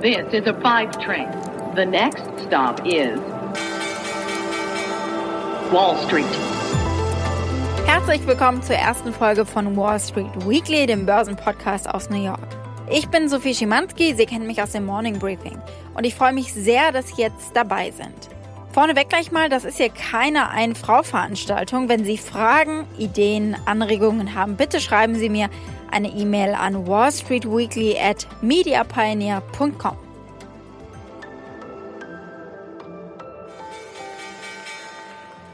This is a five train. The next stop is Wall Street. Herzlich willkommen zur ersten Folge von Wall Street Weekly, dem Börsenpodcast aus New York. Ich bin Sophie Schimanski, Sie kennen mich aus dem Morning Briefing und ich freue mich sehr, dass Sie jetzt dabei sind. Vorneweg gleich mal, das ist hier keine Ein-Frau-Veranstaltung. Wenn Sie Fragen, Ideen, Anregungen haben, bitte schreiben Sie mir eine E-Mail an wallstreetweekly at mediapioneer.com.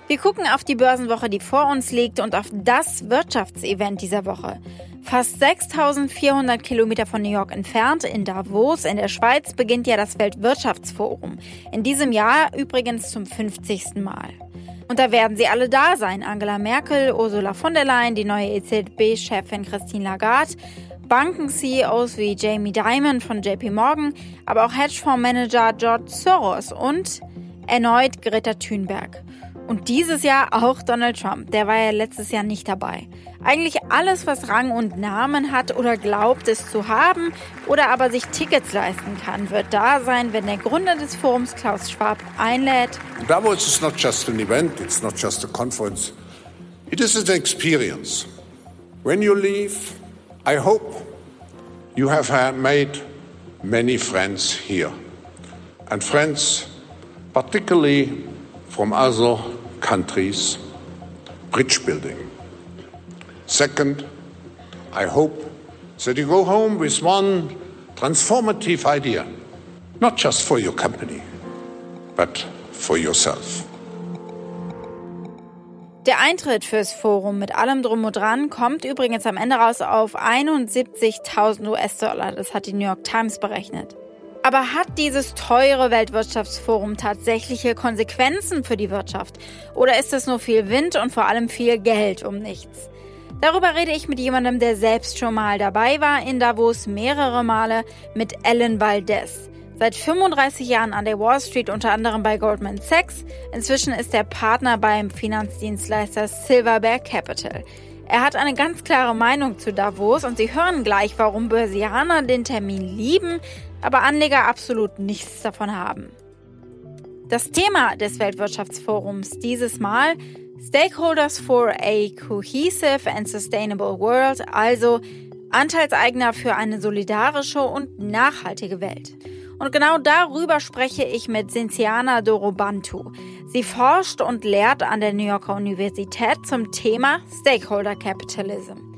Wir gucken auf die Börsenwoche, die vor uns liegt und auf das Wirtschaftsevent dieser Woche. Fast 6400 Kilometer von New York entfernt, in Davos in der Schweiz, beginnt ja das Weltwirtschaftsforum. In diesem Jahr übrigens zum 50. Mal. Und da werden sie alle da sein. Angela Merkel, Ursula von der Leyen, die neue EZB-Chefin Christine Lagarde, Banken-CEOs wie Jamie Dimon von JP Morgan, aber auch Hedgefondsmanager George Soros und erneut Greta Thunberg. Und dieses Jahr auch Donald Trump, der war ja letztes Jahr nicht dabei. Eigentlich alles, was Rang und Namen hat oder glaubt es zu haben oder aber sich Tickets leisten kann, wird da sein, wenn der Gründer des Forums Klaus Schwab einlädt. Davos is not just an event, it's not just a conference. It is an experience. When you leave, I hope you have made many friends here. And friends particularly from other countries, bridge building. Second, I hope that you go home with one transformative idea, not just for your company, but for yourself. Der Eintritt fürs Forum mit allem drum und dran kommt übrigens am Ende raus auf 71.000 US-Dollar. Das hat die New York Times berechnet. Aber hat dieses teure Weltwirtschaftsforum tatsächliche Konsequenzen für die Wirtschaft? Oder ist es nur viel Wind und vor allem viel Geld um nichts? Darüber rede ich mit jemandem, der selbst schon mal dabei war in Davos, mehrere Male, mit Ellen Valdez. Seit 35 Jahren an der Wall Street, unter anderem bei Goldman Sachs. Inzwischen ist er Partner beim Finanzdienstleister Silverback Capital. Er hat eine ganz klare Meinung zu Davos und Sie hören gleich, warum Börsianer den Termin lieben, aber Anleger absolut nichts davon haben. Das Thema des Weltwirtschaftsforums dieses Mal Stakeholders for a Cohesive and Sustainable World, also Anteilseigner für eine solidarische und nachhaltige Welt. Und genau darüber spreche ich mit Cynthiana Dorobantu. Sie forscht und lehrt an der New Yorker Universität zum Thema Stakeholder Capitalism.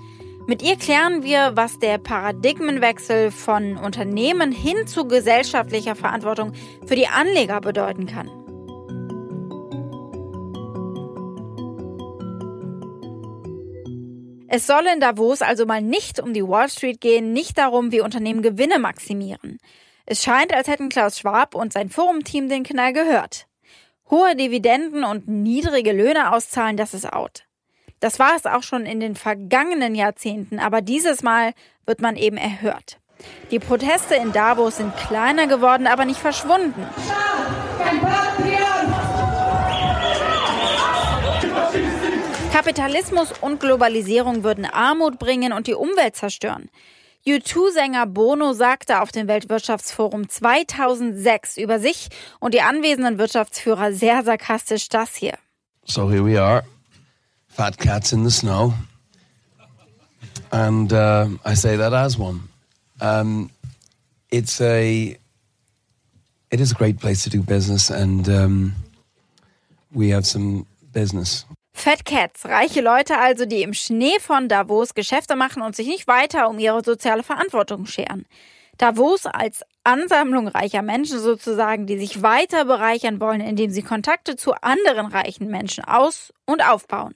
Mit ihr klären wir, was der Paradigmenwechsel von Unternehmen hin zu gesellschaftlicher Verantwortung für die Anleger bedeuten kann. Es soll in Davos also mal nicht um die Wall Street gehen, nicht darum, wie Unternehmen Gewinne maximieren. Es scheint, als hätten Klaus Schwab und sein Forumteam den Knall gehört. Hohe Dividenden und niedrige Löhne auszahlen, das ist out. Das war es auch schon in den vergangenen Jahrzehnten, aber dieses Mal wird man eben erhört. Die Proteste in Davos sind kleiner geworden, aber nicht verschwunden. Kapitalismus und Globalisierung würden Armut bringen und die Umwelt zerstören. U2-Sänger Bono sagte auf dem Weltwirtschaftsforum 2006 über sich und die anwesenden Wirtschaftsführer sehr sarkastisch das hier. So here we are. Fat cats in the snow. And uh, I say that as one. Um, it's a, it is a great place to do business, and um, we have some business. Fat Cats, reiche Leute also, die im Schnee von Davos Geschäfte machen und sich nicht weiter um ihre soziale Verantwortung scheren. Davos als Ansammlung reicher Menschen sozusagen, die sich weiter bereichern wollen, indem sie Kontakte zu anderen reichen Menschen aus- und aufbauen.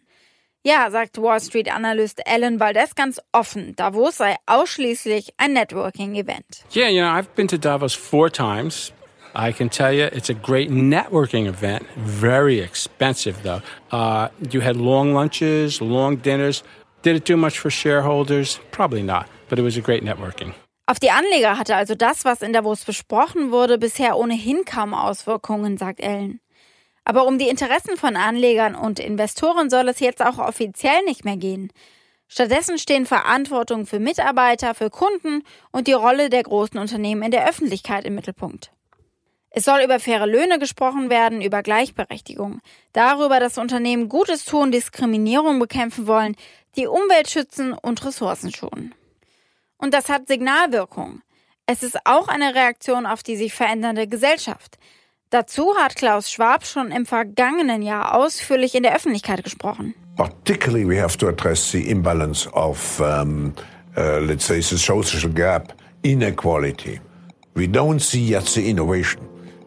Ja, sagt Wall Street Analyst Alan Valdez ganz offen. Davos sei ausschließlich ein Networking-Event. Yeah, you know, I've been to Davos four times. I can tell you it's a great networking event. Very expensive, though. Uh, you had long lunches, long dinners. Did it do much for shareholders? Probably not, but it was a great networking. Auf die Anleger hatte also das, was in Davos besprochen wurde, bisher ohnehin kaum Auswirkungen, sagt Ellen. Aber um die Interessen von Anlegern und Investoren soll es jetzt auch offiziell nicht mehr gehen. Stattdessen stehen Verantwortung für Mitarbeiter, für Kunden und die Rolle der großen Unternehmen in der Öffentlichkeit im Mittelpunkt. Es soll über faire Löhne gesprochen werden, über Gleichberechtigung, darüber, dass Unternehmen Gutes tun, Diskriminierung bekämpfen wollen, die Umwelt schützen und Ressourcen schonen. Und das hat Signalwirkung. Es ist auch eine Reaktion auf die sich verändernde Gesellschaft. Dazu hat Klaus Schwab schon im vergangenen Jahr ausführlich in der Öffentlichkeit gesprochen. Particularly, we have to address the imbalance of, um, uh, let's say, the social gap, inequality. We don't see yet the innovation.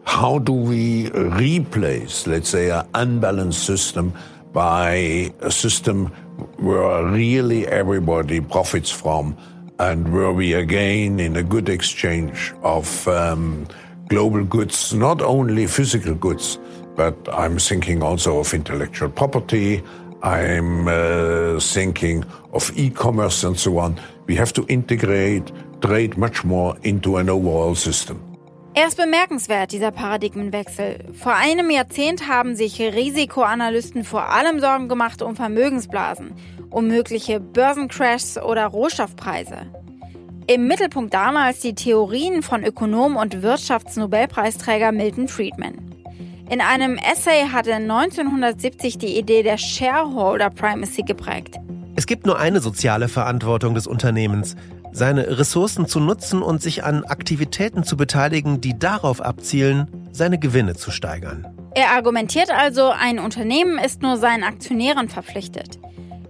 How do we replace, let's say, an unbalanced system by a system where really everybody profits from and where we again in a good exchange of um, global goods, not only physical goods, but I'm thinking also of intellectual property. I'm uh, thinking of e-commerce and so on. We have to integrate trade much more into an overall system. Er ist bemerkenswert, dieser Paradigmenwechsel. Vor einem Jahrzehnt haben sich Risikoanalysten vor allem Sorgen gemacht um Vermögensblasen, um mögliche Börsencrashs oder Rohstoffpreise. Im Mittelpunkt damals die Theorien von Ökonom und Wirtschaftsnobelpreisträger Milton Friedman. In einem Essay hat er 1970 die Idee der Shareholder Primacy geprägt. Es gibt nur eine soziale Verantwortung des Unternehmens, seine Ressourcen zu nutzen und sich an Aktivitäten zu beteiligen, die darauf abzielen, seine Gewinne zu steigern. Er argumentiert also, ein Unternehmen ist nur seinen Aktionären verpflichtet.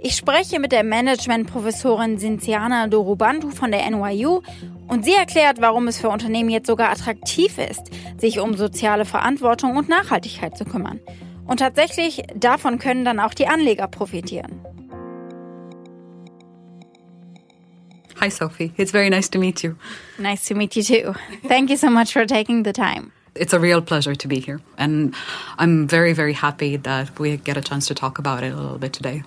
Ich spreche mit der Managementprofessorin Cinziana Dorobantu von der NYU und sie erklärt, warum es für Unternehmen jetzt sogar attraktiv ist, sich um soziale Verantwortung und Nachhaltigkeit zu kümmern. Und tatsächlich, davon können dann auch die Anleger profitieren. Hi, Sophie. It's very nice to meet you. Nice to meet you too. Thank you so much for taking the time. It's a real pleasure to be here. And I'm very, very happy that we get a chance to talk about it a little bit today.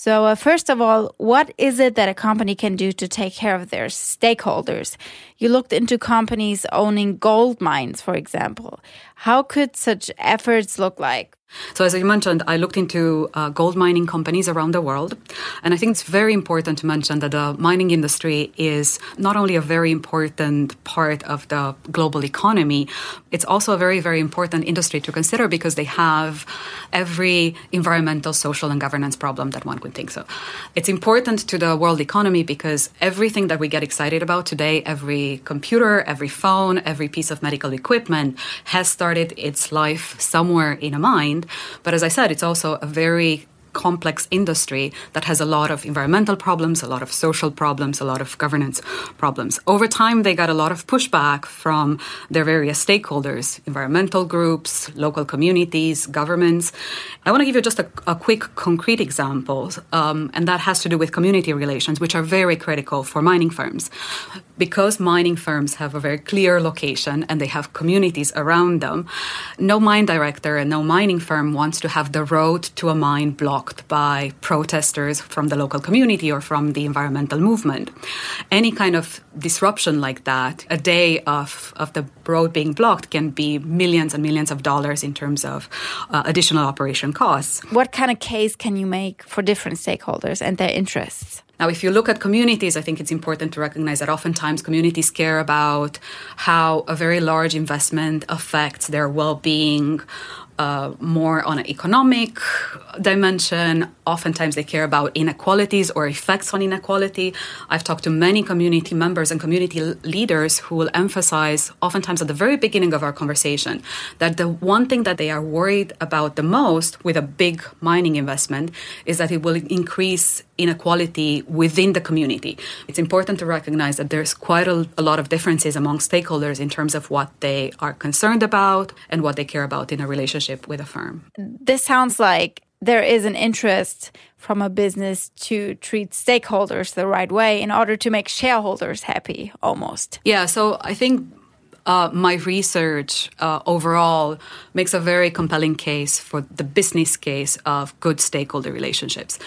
So, uh, first of all, what is it that a company can do to take care of their stakeholders? You looked into companies owning gold mines, for example. How could such efforts look like? So, as I mentioned, I looked into uh, gold mining companies around the world. And I think it's very important to mention that the mining industry is not only a very important part of the global economy, it's also a very, very important industry to consider because they have every environmental, social, and governance problem that one could think so. It's important to the world economy because everything that we get excited about today, every computer, every phone, every piece of medical equipment has started its life somewhere in a mind. But as I said, it's also a very complex industry that has a lot of environmental problems, a lot of social problems, a lot of governance problems. Over time, they got a lot of pushback from their various stakeholders, environmental groups, local communities, governments. I want to give you just a, a quick, concrete example, um, and that has to do with community relations, which are very critical for mining firms. Because mining firms have a very clear location and they have communities around them, no mine director and no mining firm wants to have the road to a mine blocked blocked by protesters from the local community or from the environmental movement. Any kind of disruption like that, a day of, of the road being blocked can be millions and millions of dollars in terms of uh, additional operation costs. What kind of case can you make for different stakeholders and their interests? Now, if you look at communities, I think it's important to recognize that oftentimes communities care about how a very large investment affects their well being, uh, more on an economic dimension. Oftentimes, they care about inequalities or effects on inequality. I've talked to many community members and community leaders who will emphasize, oftentimes at the very beginning of our conversation, that the one thing that they are worried about the most with a big mining investment is that it will increase inequality within the community. It's important to recognize that there's quite a, a lot of differences among stakeholders in terms of what they are concerned about and what they care about in a relationship with a firm. This sounds like there is an interest from a business to treat stakeholders the right way in order to make shareholders happy almost. Yeah, so I think uh, my research uh, overall makes a very compelling case for the business case of good stakeholder relationships.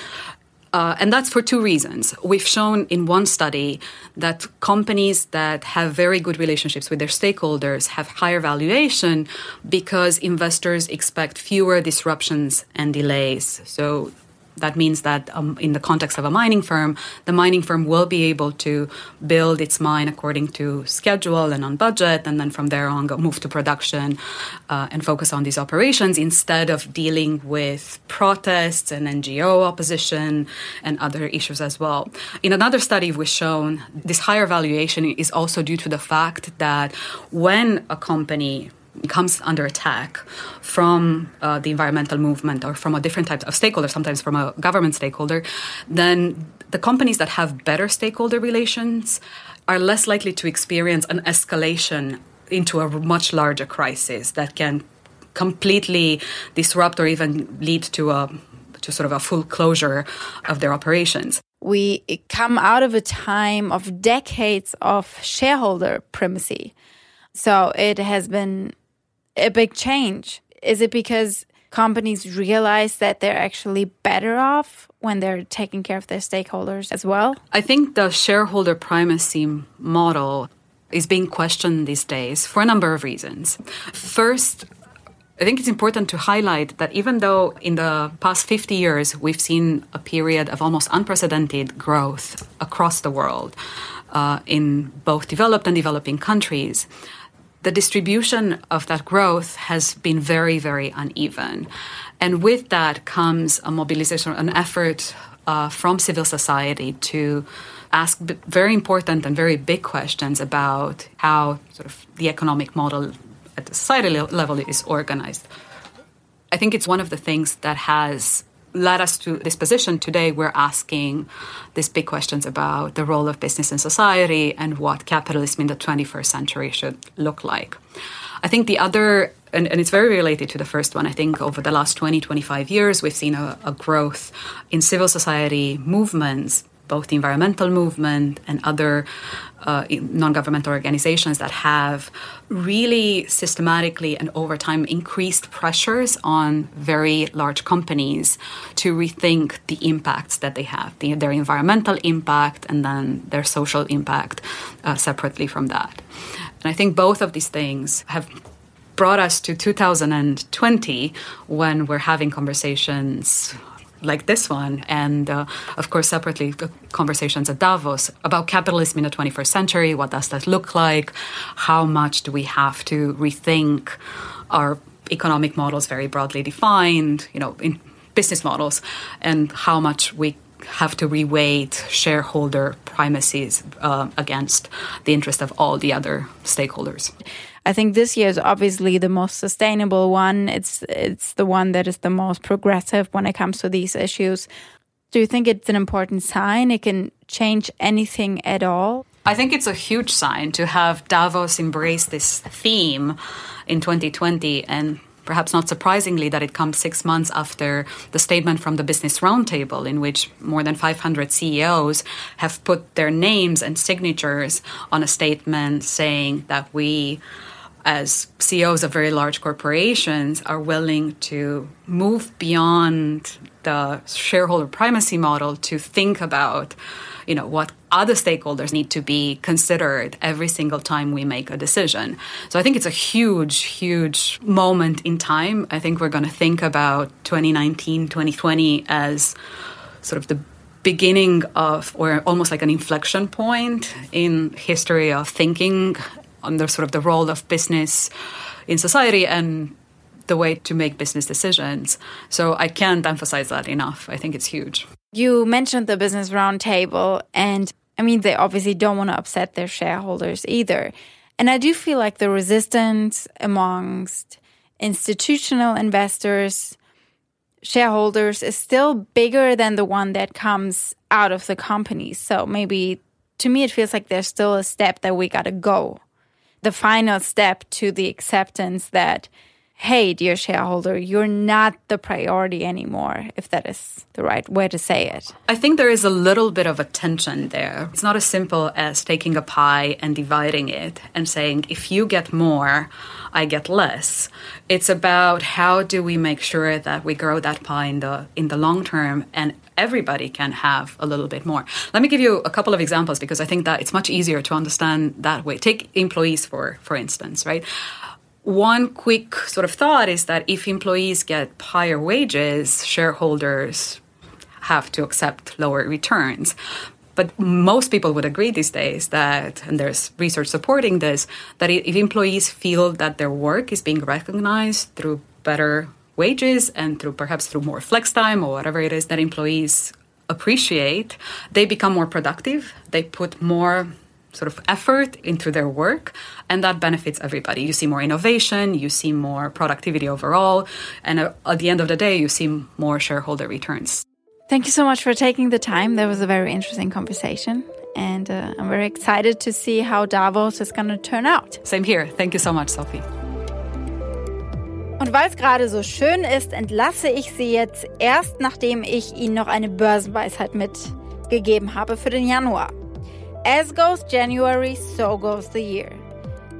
Uh, and that's for two reasons. We've shown in one study that companies that have very good relationships with their stakeholders have higher valuation because investors expect fewer disruptions and delays. So that means that um, in the context of a mining firm, the mining firm will be able to build its mine according to schedule and on budget, and then from there on go move to production uh, and focus on these operations instead of dealing with protests and NGO opposition and other issues as well. In another study, we've shown this higher valuation is also due to the fact that when a company comes under attack from uh, the environmental movement or from a different type of stakeholder, sometimes from a government stakeholder, then the companies that have better stakeholder relations are less likely to experience an escalation into a much larger crisis that can completely disrupt or even lead to a to sort of a full closure of their operations. We come out of a time of decades of shareholder primacy. So it has been a big change? Is it because companies realize that they're actually better off when they're taking care of their stakeholders as well? I think the shareholder primacy model is being questioned these days for a number of reasons. First, I think it's important to highlight that even though in the past 50 years we've seen a period of almost unprecedented growth across the world uh, in both developed and developing countries, the distribution of that growth has been very, very uneven. And with that comes a mobilization, an effort uh, from civil society to ask very important and very big questions about how sort of the economic model at the societal level is organized. I think it's one of the things that has led us to this position today we're asking these big questions about the role of business in society and what capitalism in the 21st century should look like i think the other and, and, it's very related to the first one. I think over the last 20, 25 years, we've seen a, a growth in civil society movements both the environmental movement and other uh, non governmental organizations that have really systematically and over time increased pressures on very large companies to rethink the impacts that they have, the, their environmental impact and then their social impact uh, separately from that. And I think both of these things have brought us to 2020 when we're having conversations like this one, and uh, of course, separately, conversations at Davos about capitalism in the 21st century. What does that look like? How much do we have to rethink our economic models, very broadly defined, you know, in business models, and how much we have to reweight shareholder primacies uh, against the interest of all the other stakeholders. I think this year is obviously the most sustainable one. It's it's the one that is the most progressive when it comes to these issues. Do you think it's an important sign? It can change anything at all? I think it's a huge sign to have Davos embrace this theme in 2020 and perhaps not surprisingly that it comes six months after the statement from the Business Roundtable, in which more than 500 CEOs have put their names and signatures on a statement saying that we as CEOs of very large corporations are willing to move beyond the shareholder primacy model to think about you know what other stakeholders need to be considered every single time we make a decision. So i think it's a huge huge moment in time. I think we're going to think about 2019 2020 as sort of the beginning of or almost like an inflection point in history of thinking on the sort of the role of business in society and the way to make business decisions. So I can't emphasize that enough. I think it's huge. You mentioned the business roundtable, and I mean, they obviously don't want to upset their shareholders either. And I do feel like the resistance amongst institutional investors, shareholders, is still bigger than the one that comes out of the companies. So maybe to me, it feels like there's still a step that we got to go the final step to the acceptance that, hey, dear shareholder, you're not the priority anymore, if that is the right way to say it. I think there is a little bit of a tension there. It's not as simple as taking a pie and dividing it and saying, if you get more, I get less. It's about how do we make sure that we grow that pie in the in the long term and everybody can have a little bit more. Let me give you a couple of examples because I think that it's much easier to understand that way. Take employees for for instance, right? One quick sort of thought is that if employees get higher wages, shareholders have to accept lower returns. But most people would agree these days that, and there's research supporting this, that if employees feel that their work is being recognized through better wages and through perhaps through more flex time or whatever it is that employees appreciate, they become more productive. They put more sort of effort into their work and that benefits everybody you see more innovation you see more productivity overall and uh, at the end of the day you see more shareholder returns Thank you so much for taking the time. That was a very interesting conversation. And uh, I'm very excited to see how Davos is going to turn out. Same here. Thank you so much, Sophie. Und weil es gerade so schön ist, entlasse ich Sie jetzt erst, nachdem ich Ihnen noch eine Börsenweisheit mitgegeben habe für den Januar. As goes January, so goes the year.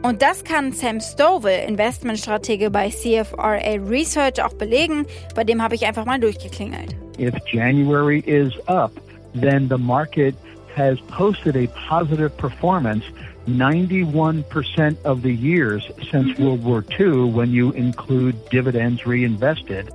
Und das kann Sam Stovall, Investmentstratege bei CFRA Research, auch belegen. Bei dem habe ich einfach mal durchgeklingelt. If January is up, then the market has posted a positive performance 91% of the years since mm-hmm. World War II when you include dividends reinvested.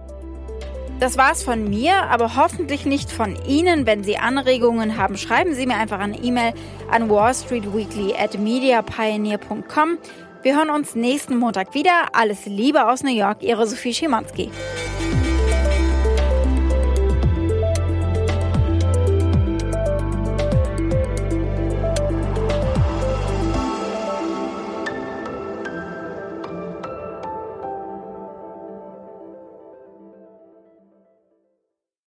Das war's von mir, aber hoffentlich nicht von Ihnen. Wenn Sie Anregungen haben, schreiben Sie mir einfach eine E-Mail an wallstreetweekly at mediapioneer.com. Wir hören uns nächsten Montag wieder. Alles Liebe aus New York, Ihre Sophie Schimanski.